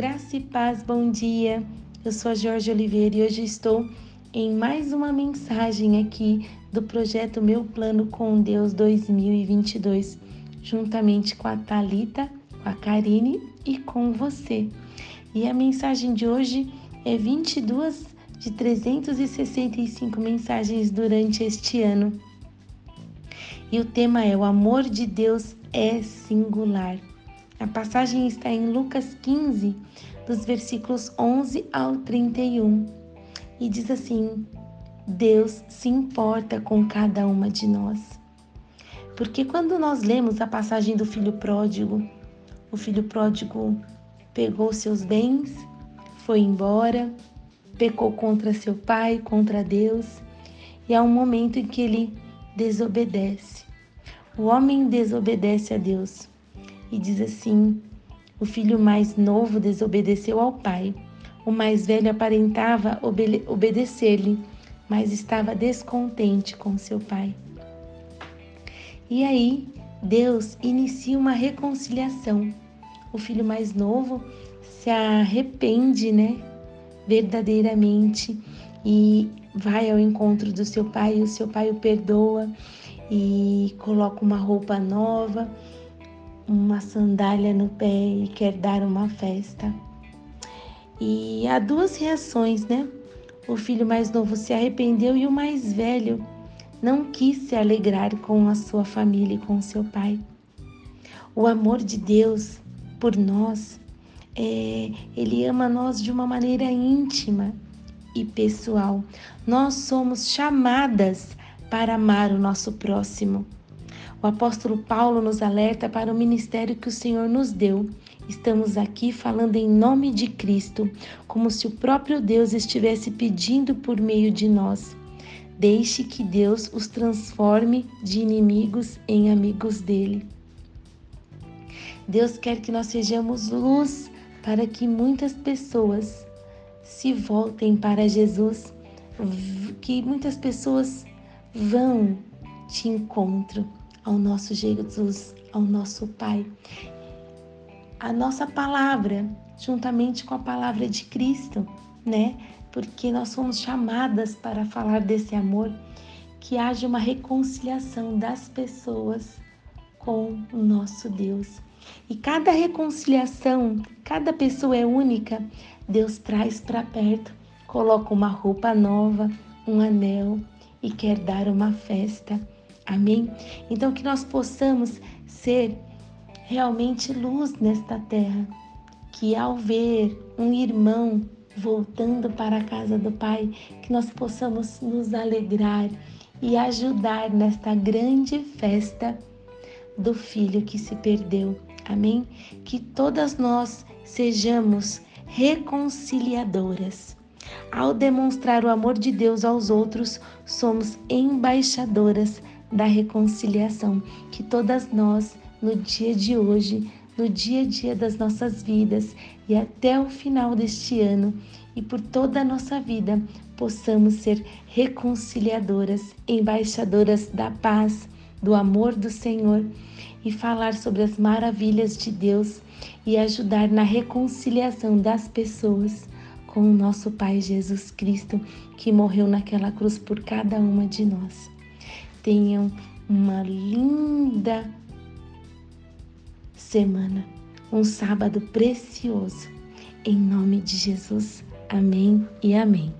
graça e paz, bom dia. Eu sou a Jorge Oliveira e hoje estou em mais uma mensagem aqui do projeto Meu Plano com Deus 2022, juntamente com a Talita, com a Karine e com você. E a mensagem de hoje é 22 de 365 mensagens durante este ano. E o tema é: O amor de Deus é singular. A passagem está em Lucas 15, dos versículos 11 ao 31, e diz assim: Deus se importa com cada uma de nós. Porque quando nós lemos a passagem do filho pródigo, o filho pródigo pegou seus bens, foi embora, pecou contra seu pai, contra Deus, e há um momento em que ele desobedece. O homem desobedece a Deus e diz assim: O filho mais novo desobedeceu ao pai. O mais velho aparentava obede obedecer-lhe, mas estava descontente com seu pai. E aí, Deus inicia uma reconciliação. O filho mais novo se arrepende, né? Verdadeiramente e vai ao encontro do seu pai, o seu pai o perdoa e coloca uma roupa nova uma sandália no pé e quer dar uma festa. E há duas reações, né? O filho mais novo se arrependeu e o mais velho não quis se alegrar com a sua família e com seu pai. O amor de Deus por nós, é, ele ama nós de uma maneira íntima e pessoal. Nós somos chamadas para amar o nosso próximo. O apóstolo Paulo nos alerta para o ministério que o Senhor nos deu. Estamos aqui falando em nome de Cristo, como se o próprio Deus estivesse pedindo por meio de nós. Deixe que Deus os transforme de inimigos em amigos dele. Deus quer que nós sejamos luz para que muitas pessoas se voltem para Jesus, que muitas pessoas vão de encontro ao nosso Jesus, ao nosso Pai. A nossa palavra, juntamente com a palavra de Cristo, né? Porque nós somos chamadas para falar desse amor, que haja uma reconciliação das pessoas com o nosso Deus. E cada reconciliação, cada pessoa é única, Deus traz para perto, coloca uma roupa nova, um anel e quer dar uma festa. Amém? Então, que nós possamos ser realmente luz nesta terra, que ao ver um irmão voltando para a casa do Pai, que nós possamos nos alegrar e ajudar nesta grande festa do filho que se perdeu. Amém? Que todas nós sejamos reconciliadoras. Ao demonstrar o amor de Deus aos outros, somos embaixadoras da reconciliação, que todas nós, no dia de hoje, no dia a dia das nossas vidas e até o final deste ano e por toda a nossa vida, possamos ser reconciliadoras, embaixadoras da paz, do amor do Senhor e falar sobre as maravilhas de Deus e ajudar na reconciliação das pessoas com o nosso Pai Jesus Cristo, que morreu naquela cruz por cada uma de nós tenham uma linda semana, um sábado precioso. Em nome de Jesus, amém e amém.